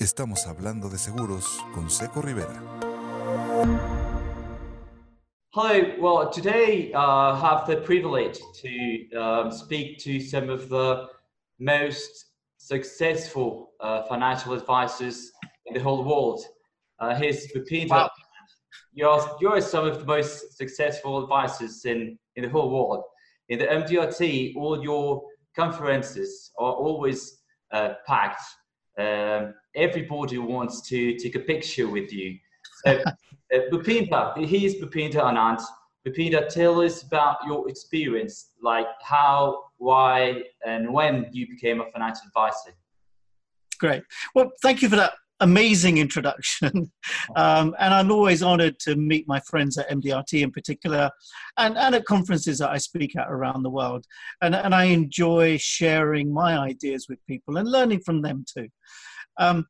Estamos hablando de seguros con Seco Rivera. Hello. Well, today I uh, have the privilege to um, speak to some of the most successful uh, financial advisors in the whole world. Uh, here's Peter. Wow. You're, you're some of the most successful advisors in, in the whole world. In the MDRT, all your conferences are always uh, packed. Um, everybody wants to take a picture with you. So, uh, Bhupinder, here's Bhupinder Anand. Bhupinder, tell us about your experience, like how, why, and when you became a financial advisor. Great. Well, thank you for that amazing introduction. Um, and I'm always honored to meet my friends at MDRT in particular and, and at conferences that I speak at around the world. And, and I enjoy sharing my ideas with people and learning from them too. Um,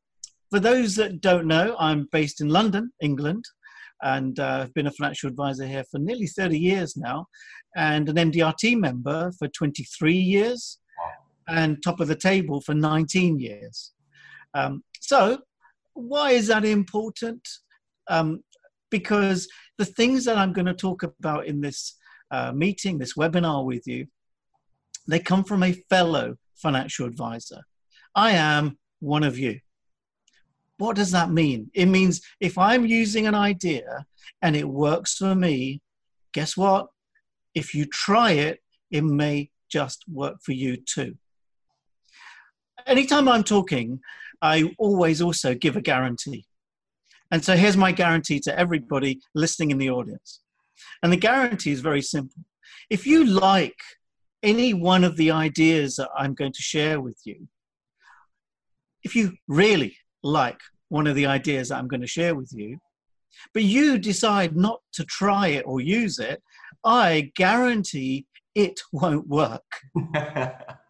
for those that don't know, I'm based in London, England, and uh, I've been a financial advisor here for nearly 30 years now, and an MDRT member for 23 years, and top of the table for 19 years. Um, so, why is that important? Um, because the things that I'm going to talk about in this uh, meeting, this webinar with you, they come from a fellow financial advisor. I am one of you. What does that mean? It means if I'm using an idea and it works for me, guess what? If you try it, it may just work for you too. Anytime I'm talking, I always also give a guarantee. And so here's my guarantee to everybody listening in the audience. And the guarantee is very simple. If you like any one of the ideas that I'm going to share with you, if you really like one of the ideas that I'm going to share with you, but you decide not to try it or use it, I guarantee it won't work.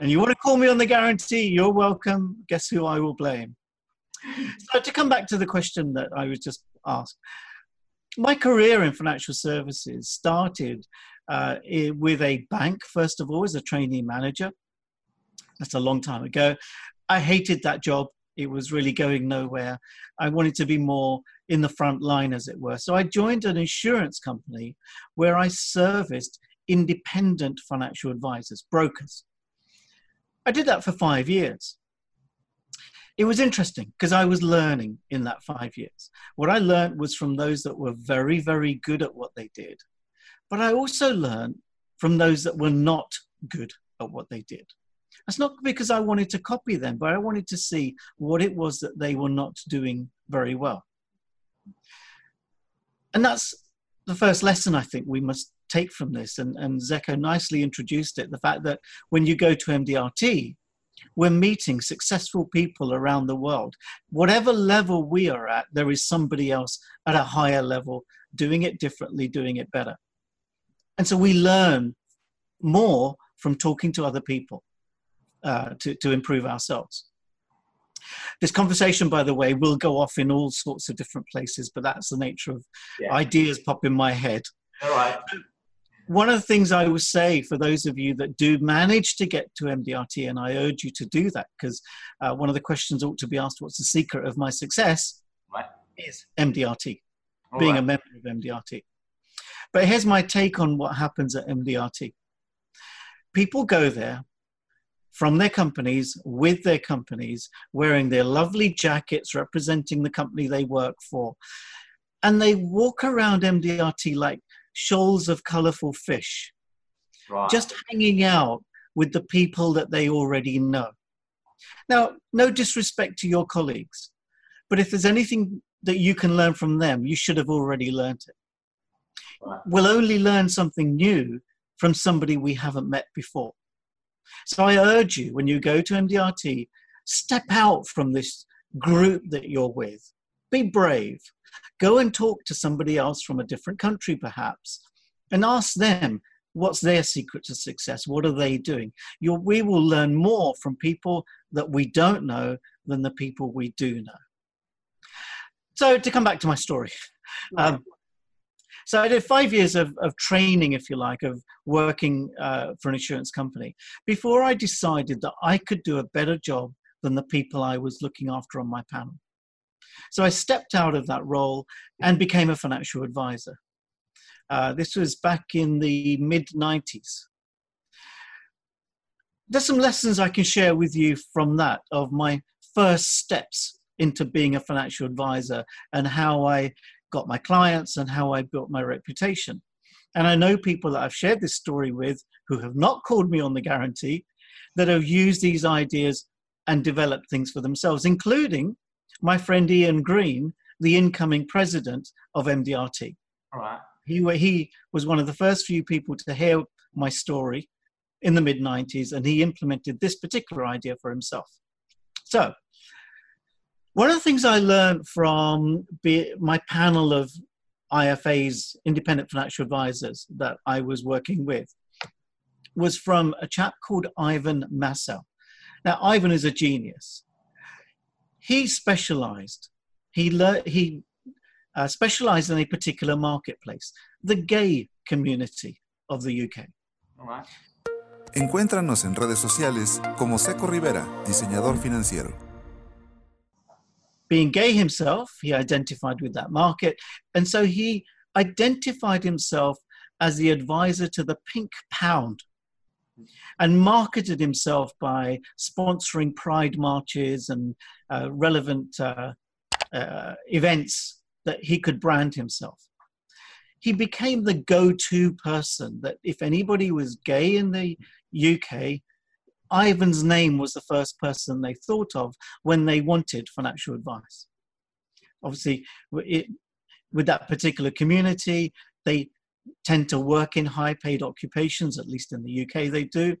and you want to call me on the guarantee, you're welcome. Guess who I will blame? So, to come back to the question that I was just asked, my career in financial services started uh, with a bank, first of all, as a trainee manager. That's a long time ago. I hated that job. It was really going nowhere. I wanted to be more in the front line, as it were. So I joined an insurance company where I serviced independent financial advisors, brokers. I did that for five years. It was interesting because I was learning in that five years. What I learned was from those that were very, very good at what they did. But I also learned from those that were not good at what they did. That's not because I wanted to copy them, but I wanted to see what it was that they were not doing very well. And that's the first lesson I think we must take from this. And, and Zeko nicely introduced it the fact that when you go to MDRT, we're meeting successful people around the world. Whatever level we are at, there is somebody else at a higher level doing it differently, doing it better. And so we learn more from talking to other people uh, to, to improve ourselves. This conversation, by the way, will go off in all sorts of different places, but that's the nature of yeah. ideas pop in my head. All right. One of the things I will say for those of you that do manage to get to MDRT, and I urge you to do that because uh, one of the questions ought to be asked what's the secret of my success? Right. Is MDRT, all being right. a member of MDRT. But here's my take on what happens at MDRT. People go there from their companies with their companies, wearing their lovely jackets representing the company they work for. And they walk around MDRT like shoals of colorful fish, right. just hanging out with the people that they already know. Now, no disrespect to your colleagues, but if there's anything that you can learn from them, you should have already learned it. Right. We'll only learn something new from somebody we haven't met before. So I urge you, when you go to MDRT, step out from this group that you're with. Be brave. Go and talk to somebody else from a different country, perhaps, and ask them what's their secret to success. What are they doing? You're, we will learn more from people that we don't know than the people we do know. So, to come back to my story, um, so I did five years of, of training, if you like, of working uh, for an insurance company before I decided that I could do a better job than the people I was looking after on my panel. So I stepped out of that role and became a financial advisor. Uh, this was back in the mid 90s. There's some lessons I can share with you from that of my first steps into being a financial advisor and how I got my clients and how I built my reputation. And I know people that I've shared this story with who have not called me on the guarantee that have used these ideas and developed things for themselves, including my friend Ian Green, the incoming president of MDRT. All right. He, he was one of the first few people to hear my story in the mid 90s, and he implemented this particular idea for himself. So, one of the things I learned from my panel of IFAs, independent financial advisors, that I was working with was from a chap called Ivan Massow. Now, Ivan is a genius. He specialized, he, le- he uh, specialized in a particular marketplace, the gay community of the UK. All right. Encuéntranos en redes sociales como Seco Rivera, diseñador financiero. Being gay himself, he identified with that market, and so he identified himself as the advisor to the Pink Pound and marketed himself by sponsoring pride marches and uh, relevant uh, uh, events that he could brand himself. He became the go to person that if anybody was gay in the UK, Ivan's name was the first person they thought of when they wanted financial advice. Obviously, it, with that particular community, they tend to work in high paid occupations, at least in the UK they do.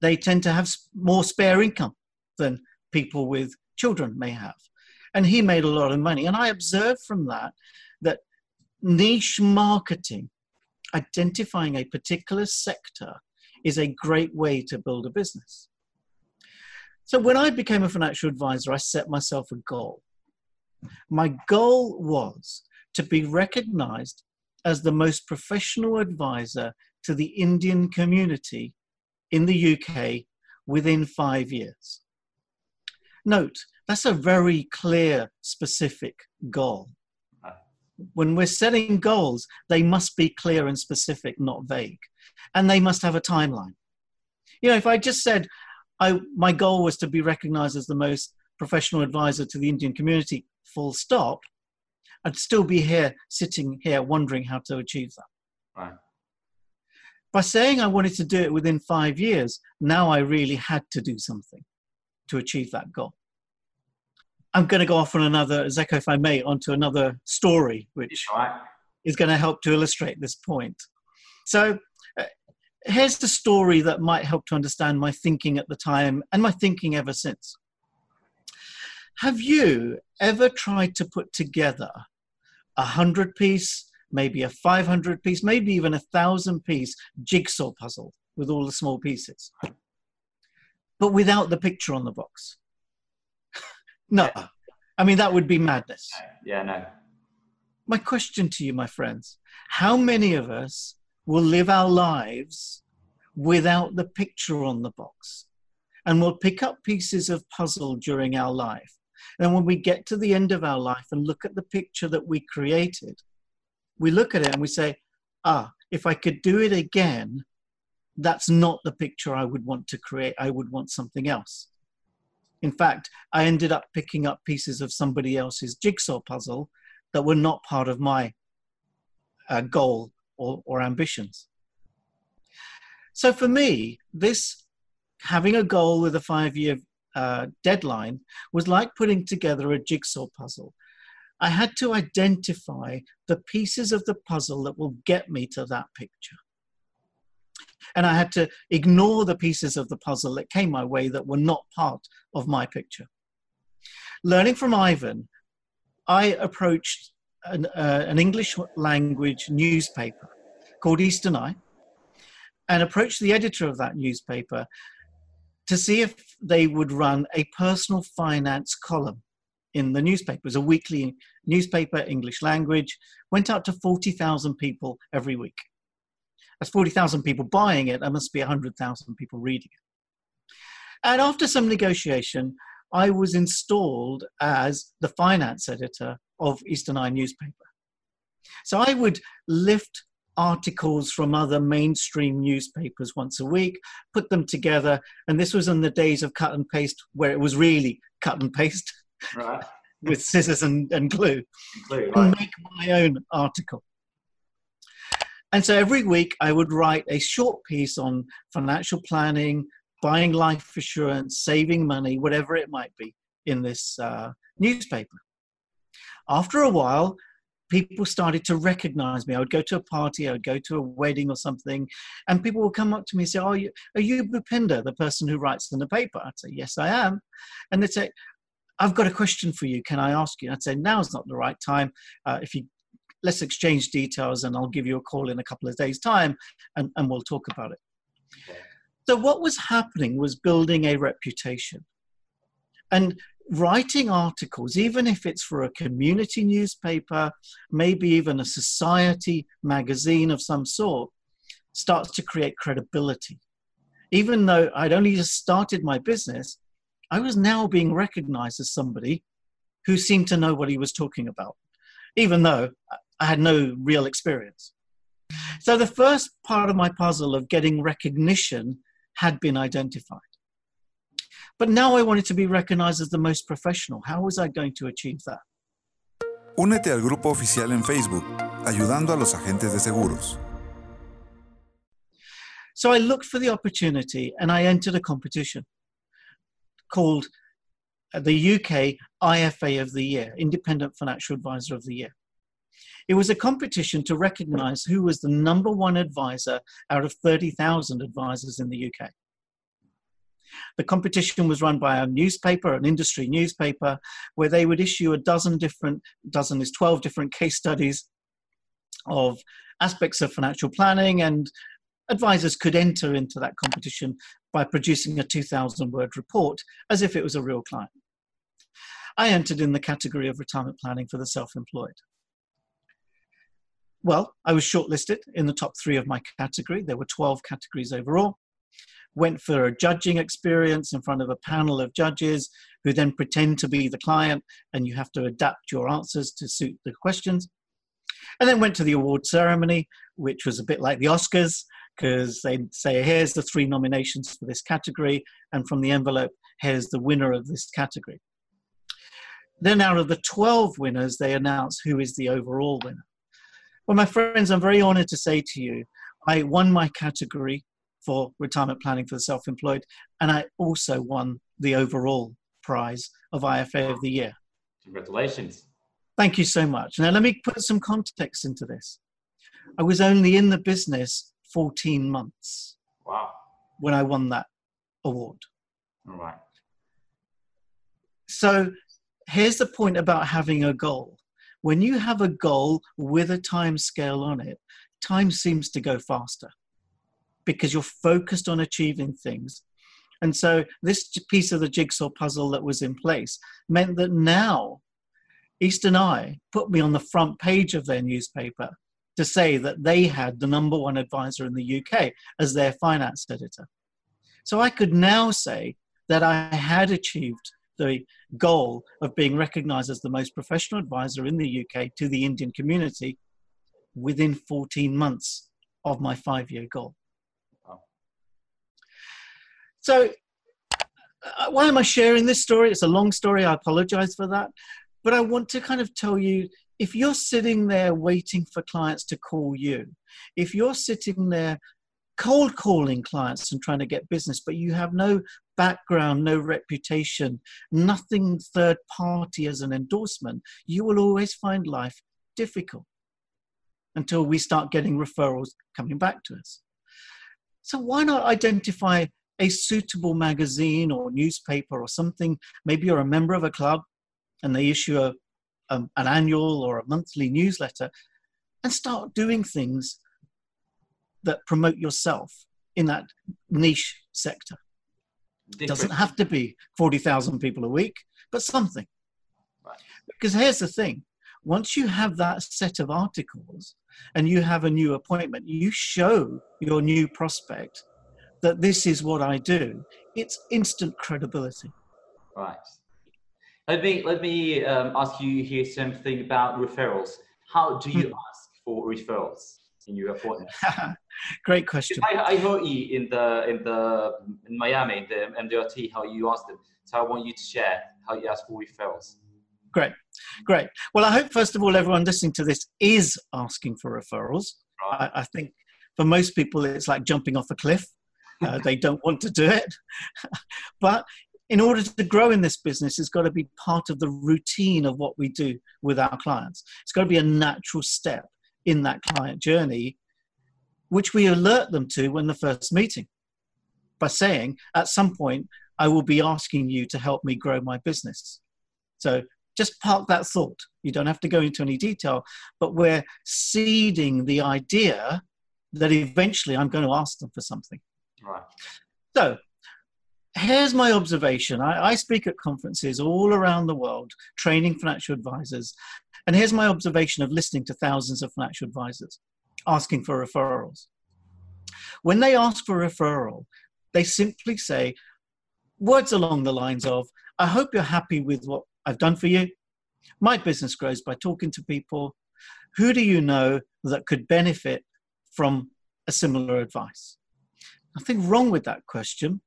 They tend to have more spare income than people with children may have. And he made a lot of money. And I observed from that that niche marketing, identifying a particular sector, is a great way to build a business. So when I became a financial advisor, I set myself a goal. My goal was to be recognized as the most professional advisor to the Indian community in the UK within five years. Note, that's a very clear, specific goal. When we're setting goals, they must be clear and specific, not vague. And they must have a timeline. You know, if I just said I, my goal was to be recognized as the most professional advisor to the Indian community, full stop, I'd still be here, sitting here, wondering how to achieve that. Right. By saying I wanted to do it within five years, now I really had to do something to achieve that goal. I'm going to go off on another, Zeko, if I may, onto another story, which right. is going to help to illustrate this point. So, uh, here's the story that might help to understand my thinking at the time and my thinking ever since. Have you ever tried to put together a hundred piece, maybe a 500 piece, maybe even a thousand piece jigsaw puzzle with all the small pieces, but without the picture on the box? no. I mean, that would be madness. Yeah, no. My question to you, my friends how many of us will live our lives without the picture on the box? And will pick up pieces of puzzle during our life and when we get to the end of our life and look at the picture that we created, we look at it and we say, ah, if I could do it again, that's not the picture I would want to create. I would want something else. In fact, I ended up picking up pieces of somebody else's jigsaw puzzle that were not part of my uh, goal or, or ambitions. So for me, this having a goal with a five year uh, deadline was like putting together a jigsaw puzzle. I had to identify the pieces of the puzzle that will get me to that picture. And I had to ignore the pieces of the puzzle that came my way that were not part of my picture. Learning from Ivan, I approached an, uh, an English language newspaper called Eastern Eye and approached the editor of that newspaper to see if they would run a personal finance column in the newspaper. It was a weekly newspaper, English language, went out to 40,000 people every week. That's 40,000 people buying it, there must be 100,000 people reading it. And after some negotiation, I was installed as the finance editor of Eastern Eye newspaper. So I would lift articles from other mainstream newspapers once a week, put them together, and this was in the days of cut and paste where it was really cut and paste right. with scissors and, and glue, glue right. and make my own article. And so every week I would write a short piece on financial planning, buying life insurance, saving money, whatever it might be in this uh, newspaper. After a while, people started to recognize me. I would go to a party, I would go to a wedding or something, and people would come up to me and say, are you, are you Bhupinder, the person who writes in the paper? I'd say, Yes, I am. And they'd say, I've got a question for you. Can I ask you? I'd say, Now's not the right time. Uh, if you let's exchange details and I'll give you a call in a couple of days' time and, and we'll talk about it. So, what was happening was building a reputation. And writing articles, even if it's for a community newspaper, maybe even a society magazine of some sort, starts to create credibility. Even though I'd only just started my business, I was now being recognized as somebody who seemed to know what he was talking about, even though I had no real experience. So the first part of my puzzle of getting recognition had been identified. But now I wanted to be recognized as the most professional. How was I going to achieve that? Únete al grupo oficial en Facebook, ayudando a los agentes de seguros. So I looked for the opportunity and I entered a competition called uh, the UK IFA of the Year, Independent Financial Advisor of the Year. It was a competition to recognize who was the number one advisor out of 30,000 advisors in the UK. The competition was run by a newspaper, an industry newspaper, where they would issue a dozen different, dozen is 12 different case studies of aspects of financial planning, and advisors could enter into that competition by producing a 2,000 word report as if it was a real client. I entered in the category of retirement planning for the self employed. Well, I was shortlisted in the top three of my category. There were 12 categories overall. Went for a judging experience in front of a panel of judges who then pretend to be the client, and you have to adapt your answers to suit the questions. And then went to the award ceremony, which was a bit like the Oscars, because they'd say, here's the three nominations for this category, and from the envelope, here's the winner of this category. Then, out of the 12 winners, they announce who is the overall winner. Well, my friends, I'm very honored to say to you, I won my category for retirement planning for the self employed, and I also won the overall prize of IFA of the year. Congratulations. Thank you so much. Now, let me put some context into this. I was only in the business 14 months. Wow. When I won that award. All right. So here's the point about having a goal when you have a goal with a time scale on it, time seems to go faster because you're focused on achieving things. And so, this piece of the jigsaw puzzle that was in place meant that now Eastern Eye put me on the front page of their newspaper to say that they had the number one advisor in the UK as their finance editor. So I could now say that I had achieved the goal of being recognized as the most professional advisor in the UK to the Indian community within 14 months of my five year goal. So, uh, why am I sharing this story? It's a long story. I apologize for that. But I want to kind of tell you if you're sitting there waiting for clients to call you, if you're sitting there cold calling clients and trying to get business, but you have no background, no reputation, nothing third party as an endorsement, you will always find life difficult until we start getting referrals coming back to us. So, why not identify a suitable magazine or newspaper or something? Maybe you're a member of a club and they issue a, um, an annual or a monthly newsletter and start doing things that promote yourself in that niche sector. It doesn't have to be 40,000 people a week, but something. Right. Because here's the thing once you have that set of articles and you have a new appointment, you show your new prospect that this is what I do, it's instant credibility. Right. Let me let me um, ask you here something about referrals. How do you hmm. ask for referrals in your appointment? Great question. I, I heard you in the in the in Miami, the MDRT, how you asked them. So I want you to share how you ask for referrals. Great, great. Well, I hope first of all everyone listening to this is asking for referrals. Right. I, I think for most people it's like jumping off a cliff. Uh, they don't want to do it, but in order to grow in this business, it's got to be part of the routine of what we do with our clients. It's got to be a natural step in that client journey, which we alert them to when the first meeting by saying, at some point, I will be asking you to help me grow my business. So just park that thought. You don't have to go into any detail, but we're seeding the idea that eventually I'm going to ask them for something. Right. So here's my observation. I, I, speak at conferences all around the world, training financial advisors. And here's my observation of listening to thousands of financial advisors asking for referrals. When they ask for referral, they simply say words along the lines of, I hope you're happy with what I've done for you. My business grows by talking to people. Who do you know that could benefit from a similar advice? Nothing wrong with that question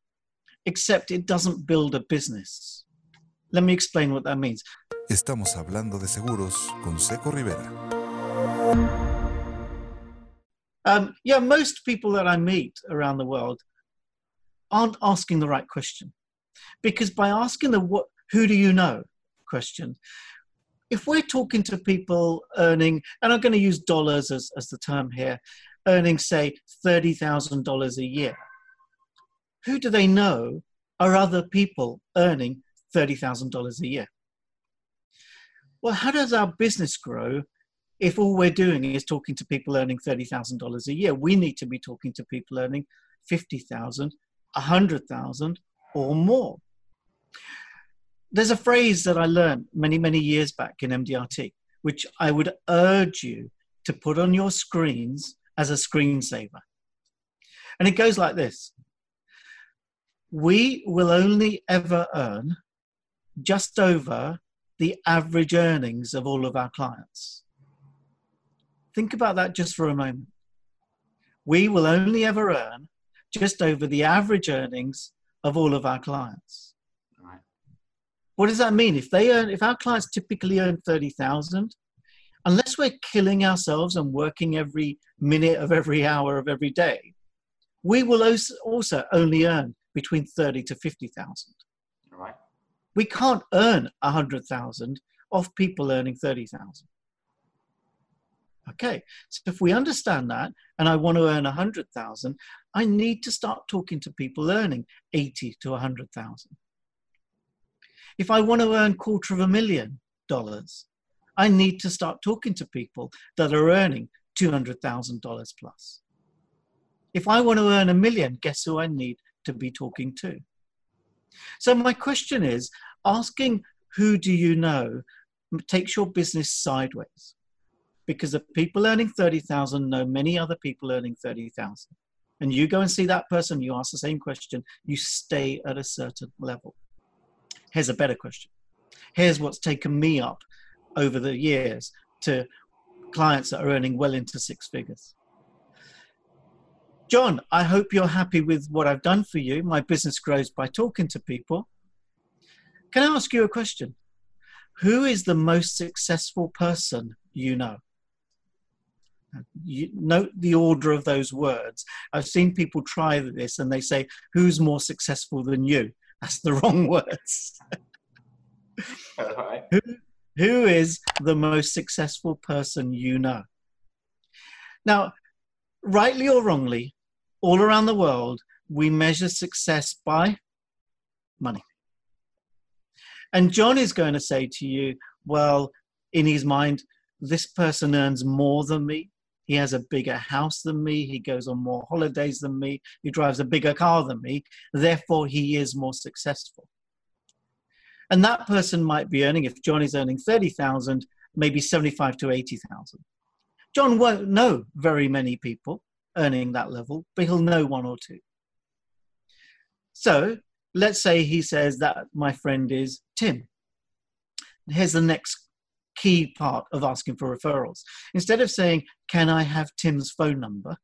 except it doesn't build a business. Let me explain what that means. Estamos hablando de seguros con Seco Rivera. Um, yeah, most people that I meet around the world aren't asking the right question. Because by asking the what, who do you know question, if we're talking to people earning, and I'm going to use dollars as, as the term here, earning, say, $30,000 a year, who do they know are other people earning $30,000 a year? Well, how does our business grow if all we're doing is talking to people earning $30,000 a year? We need to be talking to people earning 50,000, 100,000 or more. There's a phrase that I learned many, many years back in MDRT, which I would urge you to put on your screens as a screensaver. And it goes like this we will only ever earn just over the average earnings of all of our clients. Think about that just for a moment. We will only ever earn just over the average earnings of all of our clients. Right. What does that mean? If they earn, if our clients typically earn 30,000, unless we're killing ourselves and working every minute of every hour of every day, we will also only earn between 30 to 50,000. Right. We can't earn 100,000 off people earning 30,000. Okay, so if we understand that and I want to earn 100,000, I need to start talking to people earning 80 to 100,000. If I want to earn quarter of a million dollars, I need to start talking to people that are earning $200,000 plus. If I want to earn a million, guess who I need to be talking to. So, my question is asking who do you know takes your business sideways because the people earning 30,000 know many other people earning 30,000. And you go and see that person, you ask the same question, you stay at a certain level. Here's a better question. Here's what's taken me up over the years to clients that are earning well into six figures. John, I hope you're happy with what I've done for you. My business grows by talking to people. Can I ask you a question? Who is the most successful person you know? You note the order of those words. I've seen people try this and they say, Who's more successful than you? That's the wrong words. who, who is the most successful person you know? Now, rightly or wrongly, all around the world, we measure success by money. And John is going to say to you, well, in his mind, this person earns more than me. He has a bigger house than me. He goes on more holidays than me. He drives a bigger car than me. Therefore, he is more successful. And that person might be earning, if John is earning 30,000, maybe 75 to 80,000. John won't know very many people earning that level, but he'll know one or two. So let's say he says that my friend is Tim. Here's the next key part of asking for referrals. Instead of saying, Can I have Tim's phone number?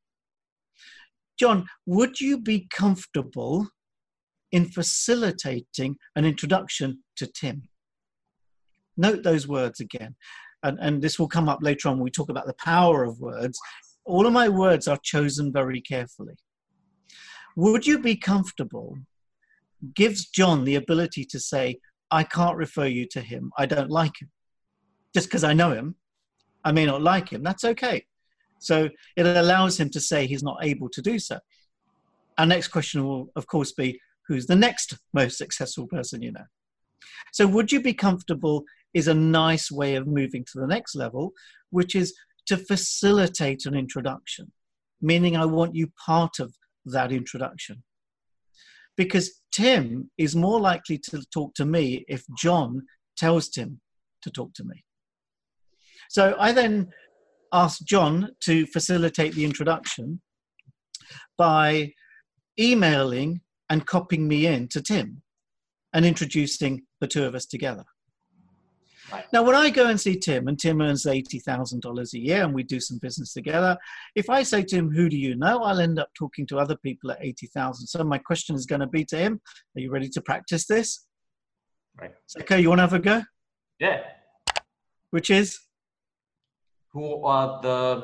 John, would you be comfortable in facilitating an introduction to Tim? Note those words again. And, and this will come up later on when we talk about the power of words. All of my words are chosen very carefully. Would you be comfortable? Gives John the ability to say, I can't refer you to him. I don't like him. Just because I know him, I may not like him. That's okay. So it allows him to say he's not able to do so. Our next question will, of course, be who's the next most successful person you know? So, would you be comfortable is a nice way of moving to the next level, which is to facilitate an introduction, meaning I want you part of that introduction. Because Tim is more likely to talk to me if John tells Tim to talk to me. So I then asked John to facilitate the introduction by emailing and copying me in to Tim and introducing the two of us together. Right. Now, when I go and see Tim, and Tim earns $80,000 a year and we do some business together, if I say to him, Who do you know? I'll end up talking to other people at 80,000. So, my question is going to be to him Are you ready to practice this? Right. okay, you want to have a go? Yeah. Which is? Who are the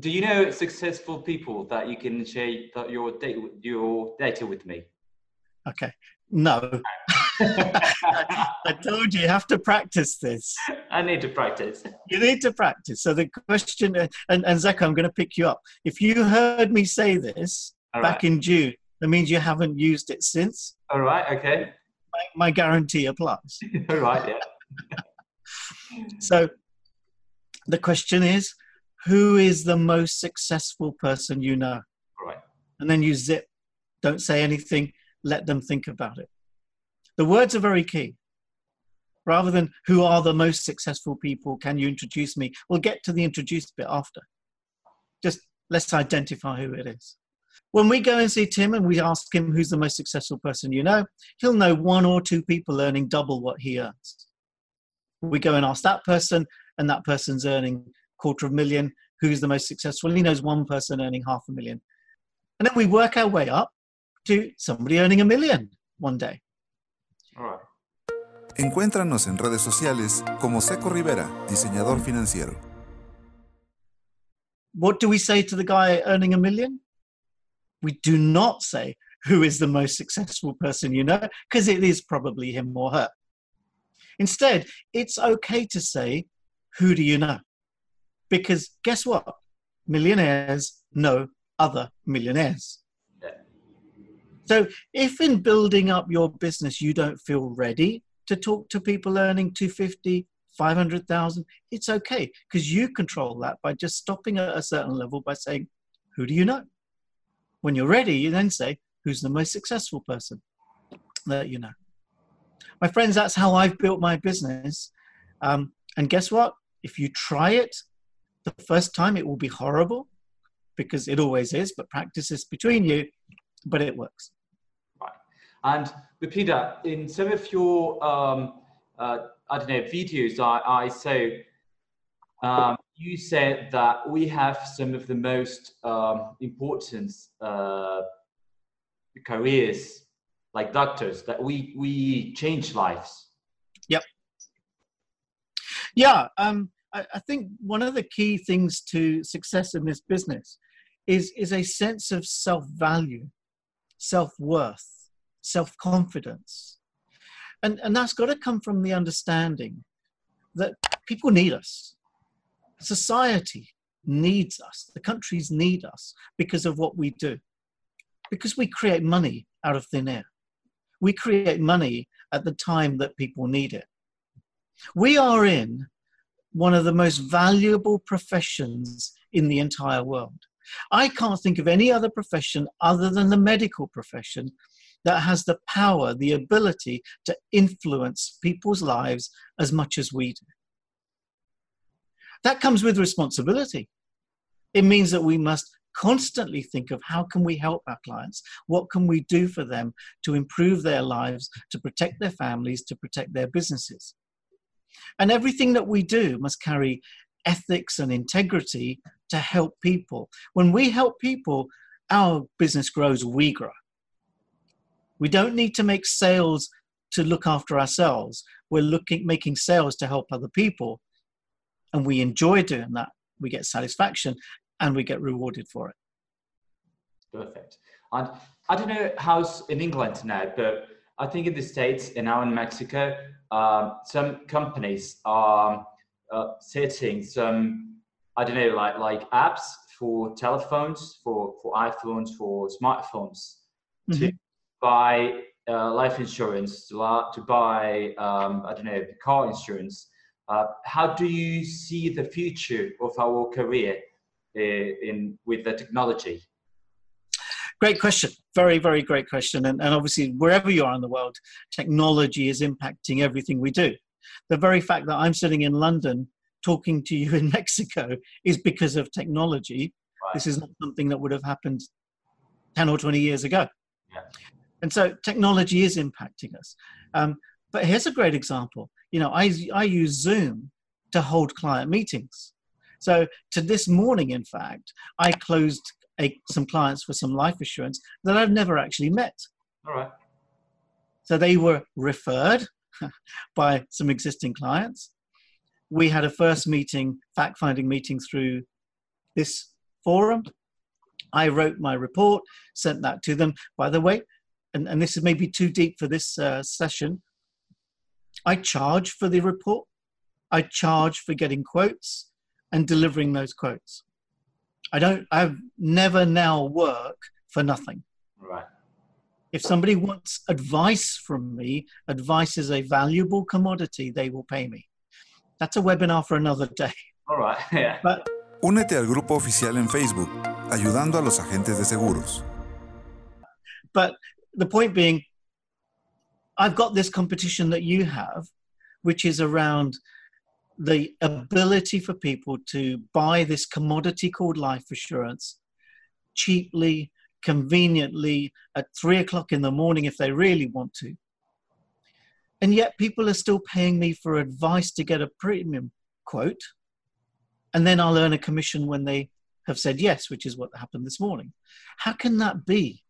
do you know successful people that you can share your data, your data with me? Okay. No. I told you you have to practice this. I need to practice. You need to practice. So the question, uh, and, and Zeko, I'm going to pick you up. If you heard me say this All back in June, that means you haven't used it since. All right. Okay. My, my guarantee applies. All right. Yeah. so the question is, who is the most successful person you know? Right. And then you zip. Don't say anything. Let them think about it. The words are very key. Rather than who are the most successful people, can you introduce me? We'll get to the introduced bit after. Just let's identify who it is. When we go and see Tim and we ask him who's the most successful person you know, he'll know one or two people earning double what he earns. We go and ask that person, and that person's earning quarter of a million. Who's the most successful? He knows one person earning half a million. And then we work our way up to somebody earning a million one day. All right. Encuéntranos en redes sociales como Seco Rivera, diseñador financiero. What do we say to the guy earning a million? We do not say who is the most successful person you know, because it is probably him or her. Instead, it's okay to say, Who do you know? Because guess what? Millionaires know other millionaires. So if in building up your business you don't feel ready to talk to people earning 250, 500,000, it's okay because you control that by just stopping at a certain level by saying, Who do you know? When you're ready, you then say, Who's the most successful person that you know? My friends, that's how I've built my business. Um, and guess what? If you try it the first time, it will be horrible because it always is, but practice is between you, but it works. Right. And Peter, in some of your, um, uh, I don't know, videos I, I saw, um, you said that we have some of the most um, important uh, careers, like doctors, that we, we change lives. Yep. Yeah, um, I, I think one of the key things to success in this business is, is a sense of self-value, self-worth self confidence. And, and that's got to come from the understanding that people need us. Society needs us. The countries need us because of what we do. Because we create money out of thin air. We create money at the time that people need it. We are in one of the most valuable professions in the entire world. I can't think of any other profession other than the medical profession that has the power, the ability to influence people's lives as much as we do. That comes with responsibility. It means that we must constantly think of how can we help our clients? What can we do for them to improve their lives, to protect their families, to protect their businesses? And everything that we do must carry ethics and integrity to help people. When we help people, our business grows, we grow. We don't need to make sales to look after ourselves. We're looking making sales to help other people. And we enjoy doing that. We get satisfaction and we get rewarded for it. Perfect. And I don't know how's in England now, but I think in the States and now in Mexico, um, some companies are uh, setting some, I don't know, like like apps for telephones, for for iPhones, for smartphones, mm-hmm. to buy uh, life insurance, to, to buy, um, I don't know, car insurance. Uh, how do you see the future of our career uh, in with the technology? Great question. Very, very great question. And, and obviously, wherever you are in the world, technology is impacting everything we do. The very fact that I'm sitting in London talking to you in Mexico is because of technology. Right. This is not something that would have happened 10 or 20 years ago. Yeah. And so technology is impacting us. Um, but here's a great example. You know, I, I use Zoom to hold client meetings. So to this morning, in fact, I closed a, some clients for some life assurance that I've never actually met. All right. So they were referred by some existing clients. We had a first meeting, fact finding meeting through this forum. I wrote my report, sent that to them. By the way, and, and this is maybe too deep for this uh, session, I charge for the report. I charge for getting quotes and delivering those quotes. I don't, I've never now work for nothing. Right. If somebody wants advice from me, advice is a valuable commodity, they will pay me. That's a webinar for another day. All right. Yeah. But, Únete al grupo oficial en Facebook, ayudando a los agentes de seguros. But the point being, I've got this competition that you have, which is around the ability for people to buy this commodity called life assurance cheaply, conveniently, at three o'clock in the morning if they really want to. And yet people are still paying me for advice to get a premium quote. And then I'll earn a commission when they have said yes, which is what happened this morning. How can that be?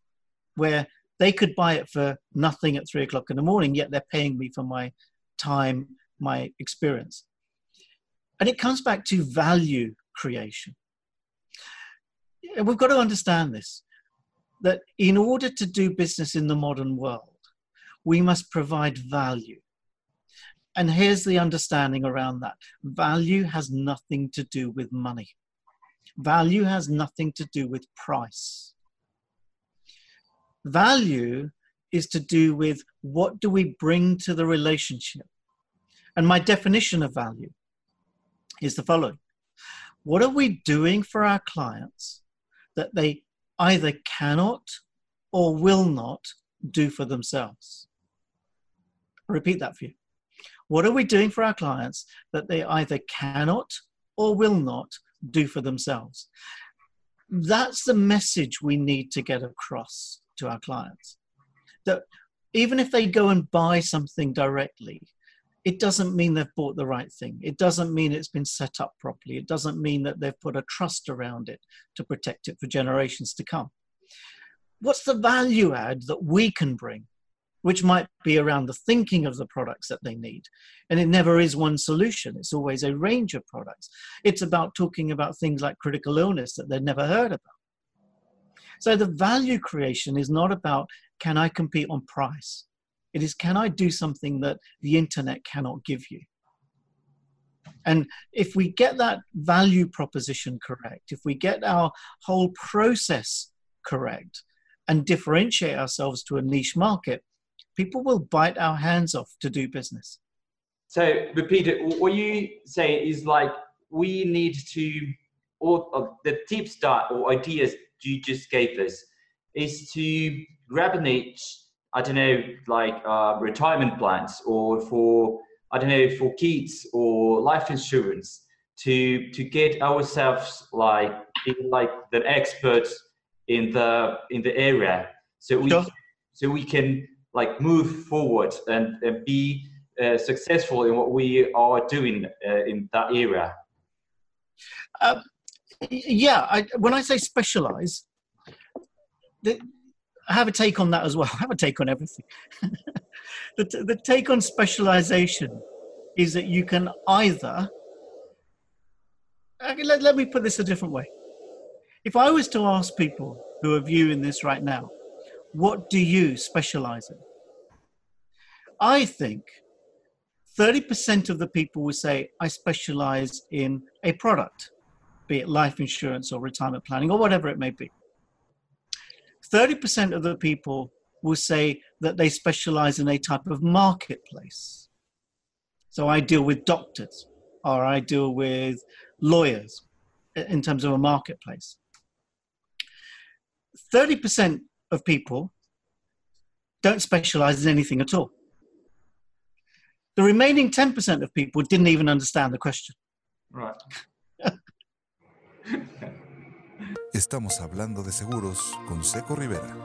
Where they could buy it for nothing at three o'clock in the morning, yet they're paying me for my time, my experience. And it comes back to value creation. We've got to understand this that in order to do business in the modern world, we must provide value. And here's the understanding around that value has nothing to do with money, value has nothing to do with price. Value is to do with what do we bring to the relationship. And my definition of value is the following What are we doing for our clients that they either cannot or will not do for themselves? I'll repeat that for you. What are we doing for our clients that they either cannot or will not do for themselves? That's the message we need to get across to our clients. That even if they go and buy something directly, it doesn't mean they've bought the right thing. It doesn't mean it's been set up properly. It doesn't mean that they've put a trust around it to protect it for generations to come. What's the value add that we can bring, which might be around the thinking of the products that they need? And it never is one solution, it's always a range of products. It's about talking about things like critical illness that they've never heard about. So the value creation is not about can I compete on price? It is can I do something that the internet cannot give you? And if we get that value proposition correct, if we get our whole process correct and differentiate ourselves to a niche market, people will bite our hands off to do business. So, repeat it. What you say is like we need to, all the tips that or ideas you just gave us is to grab a niche, I don't know, like uh, retirement plans or for, I don't know, for kids or life insurance to, to get ourselves like like the experts in the in the area, so we Sure. so we can like move forward and, and be uh, successful in what we are doing uh, in that area. yeah I, when i say specialize the, have a take on that as well. Have a take on everything. The, t- the take on specialization is that you can either okay, let, let me put this a different way. If i was to ask people who are viewing this right now what do you specialize in? I think 30% of the people will say i specialize in a product be it life insurance or retirement planning or whatever it may be. 30% of the people will say that they specialize in a type of marketplace. So I deal with doctors or I deal with lawyers in terms of a marketplace. 30% of people don't specialize in anything at all. The remaining 10% of people didn't even understand the question. Right. Estamos hablando de seguros con Seco Rivera.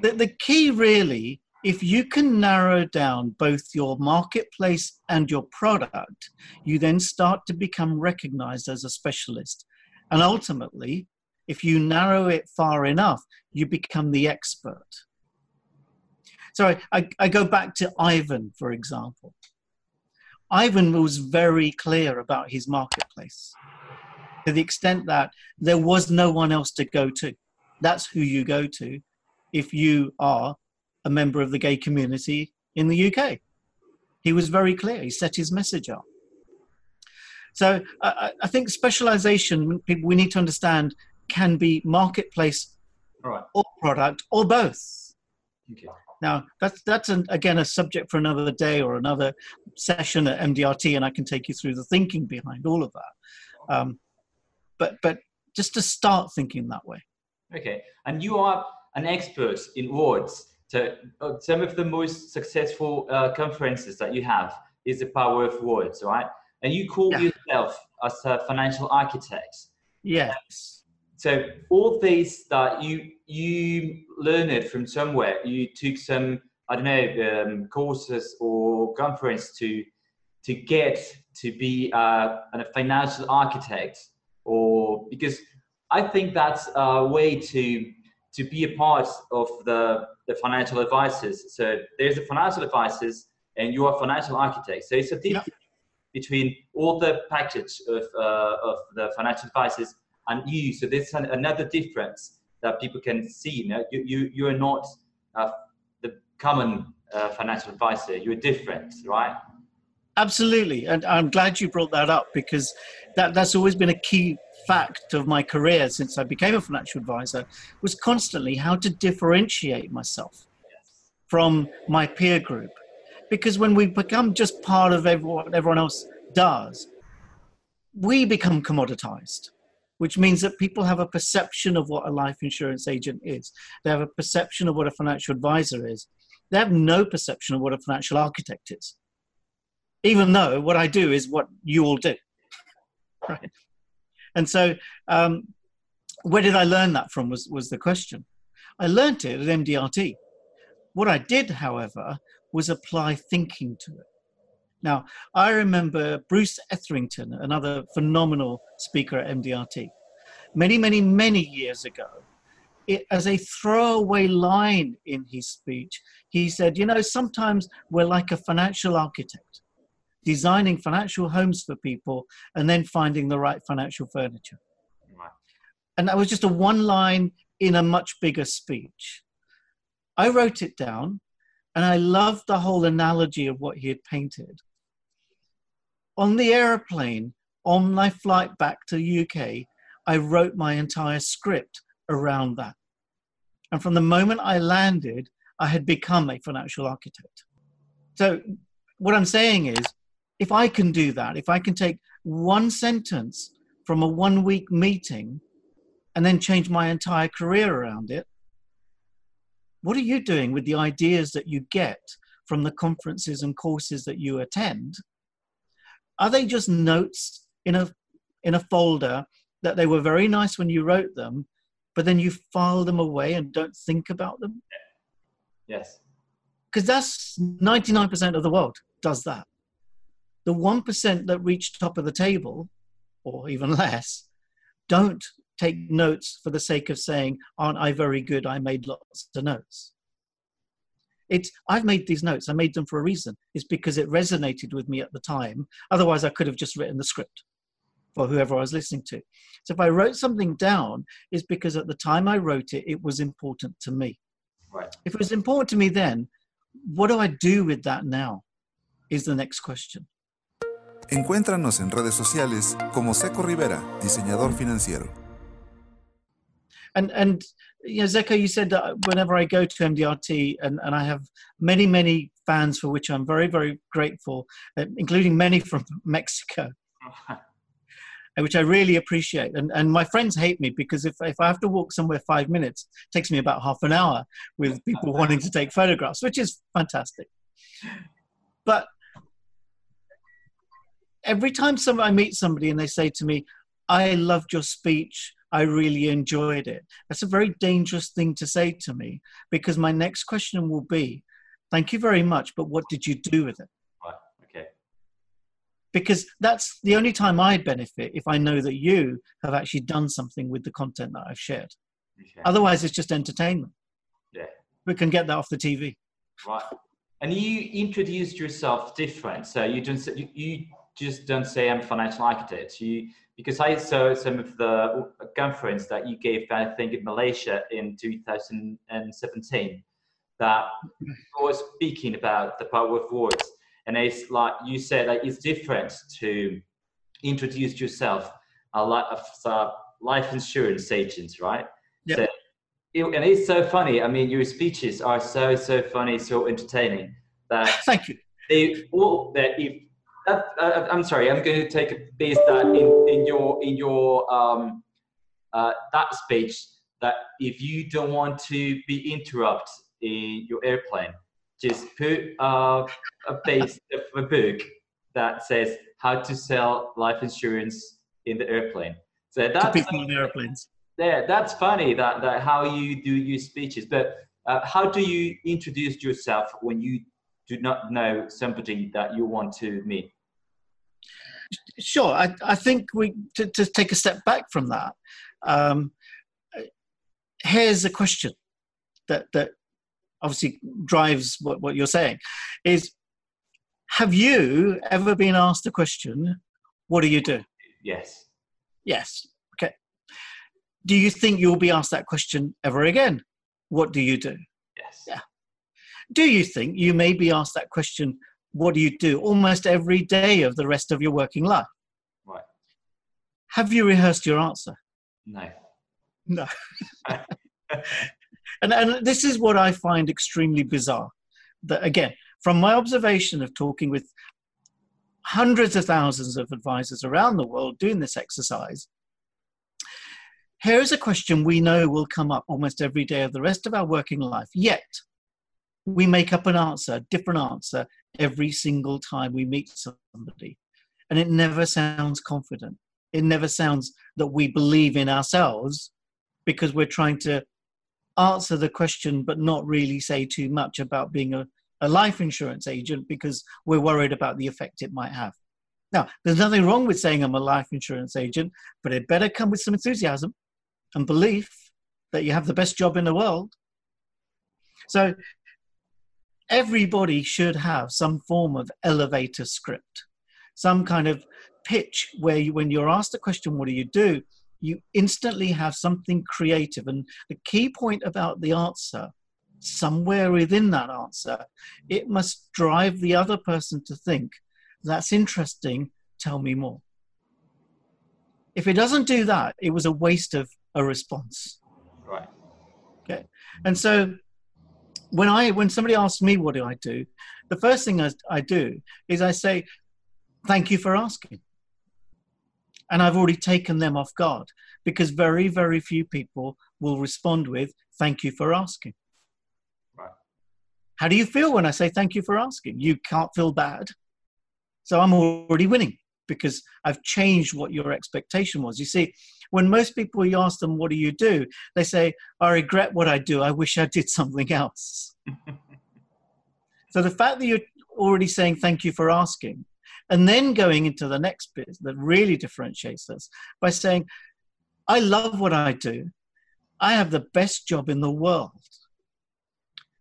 the, the key really if you can narrow down both your marketplace and your product you then start to become recognized as a specialist. And ultimately if you narrow it far enough you become the expert. So I, I, I go back to ivan for example. Ivan was very clear about his marketplace to the extent that there was no one else to go to that's who you go to if you are a member of the gay community in the UK. He was very clear. He set his message up. So I, I think specialization, people we need to understand, can be marketplace Right. or product or both. Okay. Now that's that's an, again a subject for another day or another session at MDRT, and I can take you through the thinking behind all of that. Um, but but just to start thinking that way. Okay. And you are an expert in words. So uh, some of the most successful uh, conferences that you have is the power of words, right? And you call Yeah. yourself as a financial architect. Yes. So all these that you you learned from somewhere, you took some I don't know um, courses or conference to to get to be uh, a financial architect, because I think that's a way to to be a part of the the financial advisors. So there's the financial advisors, and you are financial architect. So it's a difference between all the package of uh, of the financial advisors and you. So there's an, another difference that people can see. You know, you you, you are not uh, the common uh, financial advisor. You're different, right? Absolutely, and I'm glad you brought that up because that, that's always been a key fact of my career since I became a financial advisor was constantly how to differentiate myself from my peer group. Because when we become just part of what everyone else does, we become commoditized, which means that people have a perception of what a life insurance agent is. They have a perception of what a financial advisor is. They have no perception of what a financial architect is even though what I do is what you all do. Right. And so, um, where did I learn that from was, was the question. I learned it at MDRT. What I did, however, was apply thinking to it. Now, I remember Bruce Etherington, another phenomenal speaker at MDRT, many, many, many years ago. It, as a throwaway line in his speech, he said, You know, sometimes we're like a financial architect designing financial homes for people and then finding the right financial furniture. And that was just a one line in a much bigger speech. I wrote it down and I loved the whole analogy of what he had painted. On the airplane, on my flight back to the UK, I wrote my entire script around that. And from the moment I landed, I had become a financial architect. So, what I'm saying is, if I can do that, if I can take one sentence from a one week meeting and then change my entire career around it, what are you doing with the ideas that you get from the conferences and courses that you attend? Are they just notes in a in a folder that they were very nice when you wrote them, but then you file them away and don't think about them? Yes. Because that's 99% of the world does that. The 1% that reach top of the table, or even less, don't take notes for the sake of saying, Aren't I very good? I made lots of notes. It's, I've made these notes, I made them for a reason. It's because it resonated with me at the time. Otherwise, I could have just written the script for whoever I was listening to. So if I wrote something down, it's because at the time I wrote it, it was important to me. Right. If it was important to me then, what do I do with that now? Is the next question. Encuéntranos en redes sociales como Seco Rivera, diseñador financiero. And and you know, Zeko, you said that whenever I go to MDRT, and, and I have many, many fans for which I'm very, very grateful, uh, including many from Mexico, which I really appreciate. And, and my friends hate me because if, if I have to walk somewhere five minutes, it takes me about half an hour with people wanting to take photographs, which is fantastic. But every time some, I meet somebody and they say to me, I loved your speech. I really enjoyed it. That's a very dangerous thing to say to me because my next question will be, Thank you very much, but what did you do with it? Right. Okay. Because that's the only time I benefit if I know that you have actually done something with the content that I've shared. Okay. Otherwise, it's just entertainment. Yeah. We can get that off the TV. Right. And you introduced yourself different. So you just you, you just don't say I'm a financial architect. You because I saw some of the conference that you gave, I think, in Malaysia in 2017, that mm-hmm. you were speaking about the power of words. And it's like you said, like it's different to introduce yourself as a lot of life insurance agents, right? Yeah. So, it, and it's so funny. I mean, your speeches are so so funny, so entertaining that Thank you. they all that if that, uh, I'm sorry, I'm going to take a base that in, in your in your um, uh, that speech that if you don't want to be interrupted in your airplane, just put uh, a base of a book that says how to sell life insurance in the airplane. So To that's people on airplanes. yeah, that's funny that, that how you do your speeches. But uh, how do you introduce yourself when you do not know somebody that you want to meet? Sure. I, I think we to, to take a step back from that. Um, here's a question that that obviously drives what, what you're saying is have you ever been asked a question what do you do Yes. yes okay do you think you'll be asked that question ever again what do you do Yes. Yeah. Do you think you may be asked that question what do you do almost every day of the rest of your working life Right. have you rehearsed your answer No. no and, and this is what I find extremely bizarre. That again, from my observation of talking with hundreds of thousands of advisors around the world doing this exercise, here is a question we know will come up almost every day of the rest of our working life. Yet, we make up an answer, a different answer, every single time we meet somebody. And it never sounds confident. It never sounds that we believe in ourselves because we're trying to answer the question but not really say too much about being a, a life insurance agent because we're worried about the effect it might have. Now, there's nothing wrong with saying I'm a life insurance agent, but it better come with some enthusiasm and belief that you have the best job in the world. So, everybody should have some form of elevator script, some kind of pitch where you, when you're asked a question, what do you do? You instantly have something creative. And the key point about the answer, somewhere within that answer, it must drive the other person to think, that's interesting, tell me more. If it doesn't do that, it was a waste of a response. Right. Okay. And so when I when somebody asks me what do I do, the first thing I, I do is I say, thank you for asking. And I've already taken them off guard because very, very few people will respond with, thank you for asking. Right. How do you feel when I say thank you for asking? You can't feel bad. So I'm already winning because I've changed what your expectation was. You see, when most people you ask them, What do you do? they say, I regret what I do. I wish I did something else. so the fact that you're already saying thank you for asking, and then going into the next bit that really differentiates us by saying, I love what I do. I have the best job in the world.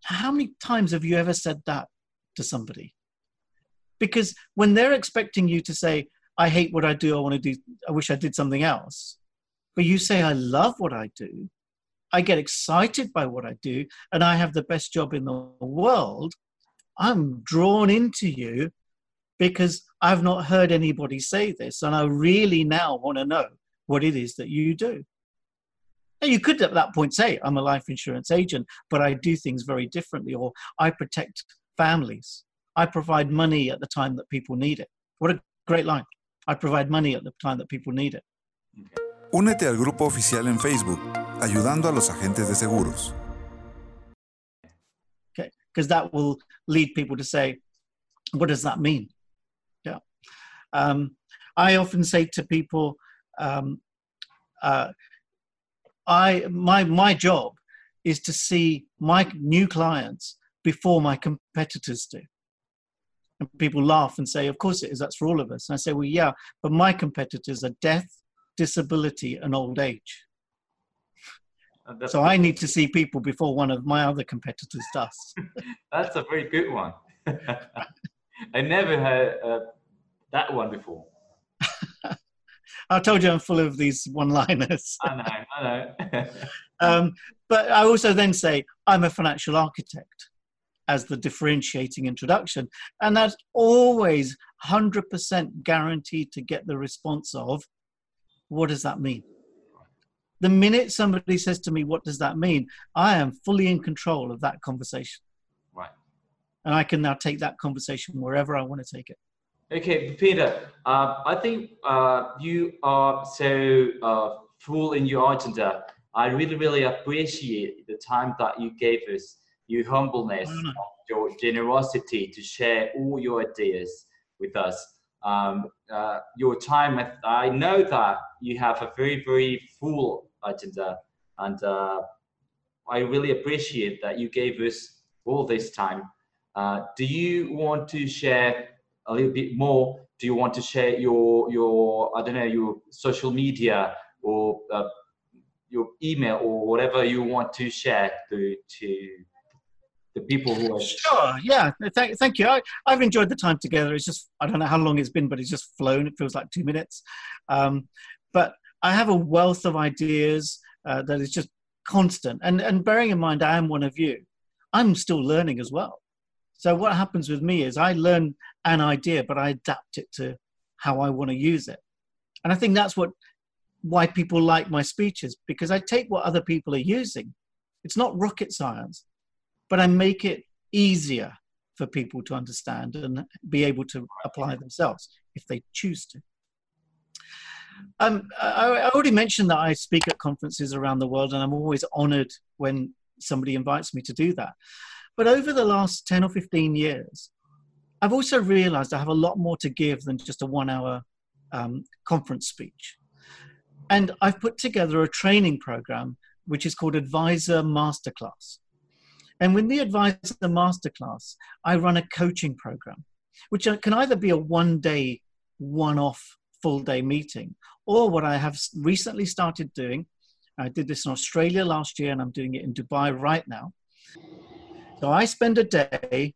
How many times have you ever said that to somebody? Because when they're expecting you to say, I hate what I do, I want to do, I wish I did something else, but you say, I love what I do, I get excited by what I do, and I have the best job in the world, I'm drawn into you because I've not heard anybody say this, and I really now want to know what it is that you do. Now, you could at that point say, I'm a life insurance agent, but I do things very differently, or I protect families. I provide money at the time that people need it. What a great line. I provide money at the time that people need it. Únete al grupo oficial en Facebook, ayudando a los agentes de seguros. Okay, because that will lead people to say, what does that mean? Yeah. Um, I often say to people, um, uh, I my my job is to see my new clients before my competitors do. And people laugh and say, "Of course it is. That's for all of us." And I say, "Well, yeah, but my competitors are death, disability, and old age." so I need to see people before one of my other competitors does. That's a very good one. I never heard uh, that one before. I told you I'm full of these one-liners. I know, I know. um, but I also then say I'm a financial architect as the differentiating introduction, and that's always 100% guaranteed to get the response of, "What does that mean?" The minute somebody says to me, "What does that mean?" I am fully in control of that conversation. Right. And I can now take that conversation wherever I want to take it. Okay, Peter, uh, I think uh, you are so uh, full in your agenda. I really, really appreciate the time that you gave us, your humbleness, your generosity to share all your ideas with us. Um, uh, your time, I know that you have a very, very full agenda, and uh, I really appreciate that you gave us all this time. Uh, do you want to share a little bit more, do you want to share your your I don't know your social media or uh, your email or whatever you want to share to to the people who are sure yeah thank, thank you. I, i've enjoyed the time together. It's just i don't know how long it's been but it's just flown. It feels like two minutes. Um, but i have a wealth of ideas uh, that is just constant. And and bearing in mind i am one of you i'm still learning as well. So what happens with me is I learn an idea, but I adapt it to how I want to use it. And I think that's what why people like my speeches because I take what other people are using. It's not rocket science, but I make it easier for people to understand and be able to apply themselves if they choose to. Um, I, already mentioned that I speak at conferences around the world, and I'm always honored when somebody invites me to do that. But over the last 10 or 15 years, I've also realized I have a lot more to give than just a one hour um, conference speech. And I've put together a training program which is called Advisor Masterclass. And with the Advisor Masterclass, I run a coaching program, which can either be a one day, one off, full day meeting, or what I have recently started doing. I did this in Australia last year, and I'm doing it in Dubai right now. So I spend a day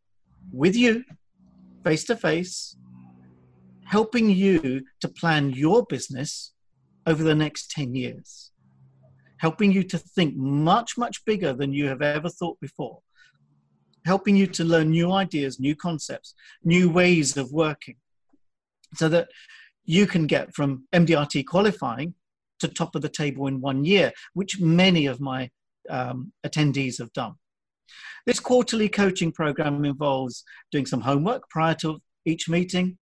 with you, face to face, helping you to plan your business over the next 10 years, helping you to think much, much bigger than you have ever thought before, helping you to learn new ideas, new concepts, new ways of working, so that you can get from MDRT qualifying to top of the table in one year, which many of my um, attendees have done. This quarterly coaching program involves doing some homework prior to each meeting,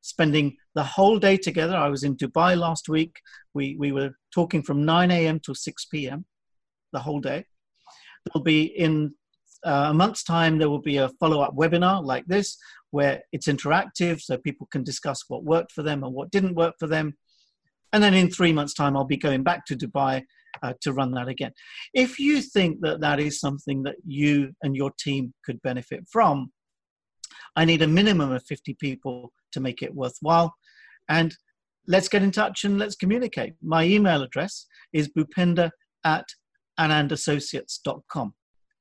spending the whole day together. I was in Dubai last week. We, we were talking from 9 a.m. to 6 p.m. the whole day. There'll be in uh, a month's time, there will be a follow up webinar like this where it's interactive so people can discuss what worked for them and what didn't work for them. And then in three months' time, I'll be going back to Dubai uh, to run that again. If you think that that is something that you and your team could benefit from, I need a minimum of 50 people to make it worthwhile. And let's get in touch and let's communicate. My email address is bhupinder at anandassociates.com.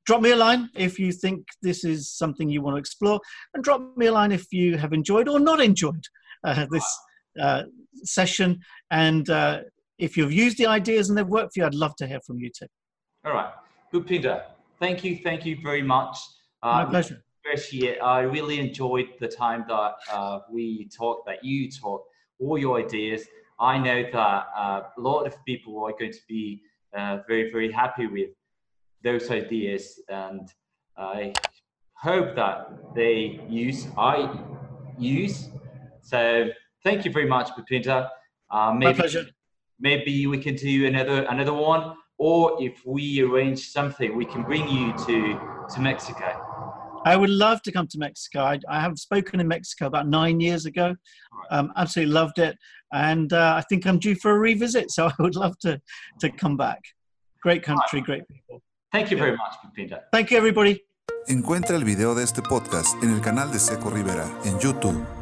Drop me a line if you think this is something you want to explore, and drop me a line if you have enjoyed or not enjoyed uh, this uh, session. And uh, if you've used the ideas and they've worked for you, I'd love to hear from you too. All right. Bhupinder. Thank you. Thank you very much. My uh, pleasure. Appreciate. I really enjoyed the time that uh, we talked, that you talked, all your ideas. I know that uh, a lot of people are going to be uh, very, very happy with those ideas, and I hope that they use. I use. So thank you very much, Bhupinder. Uh, maybe, My pleasure. Maybe we can do another another one, or if we arrange something, we can bring you to to Mexico. I would love to come to Mexico. I, I have spoken in Mexico about nine years ago. Um, absolutely loved it, and uh, I think I'm due for a revisit. So I would love to to come back. Great country, great people. Thank you very much, Pepita. Thank you, everybody. Encuentra el video de este podcast en el canal de Seco Rivera en YouTube.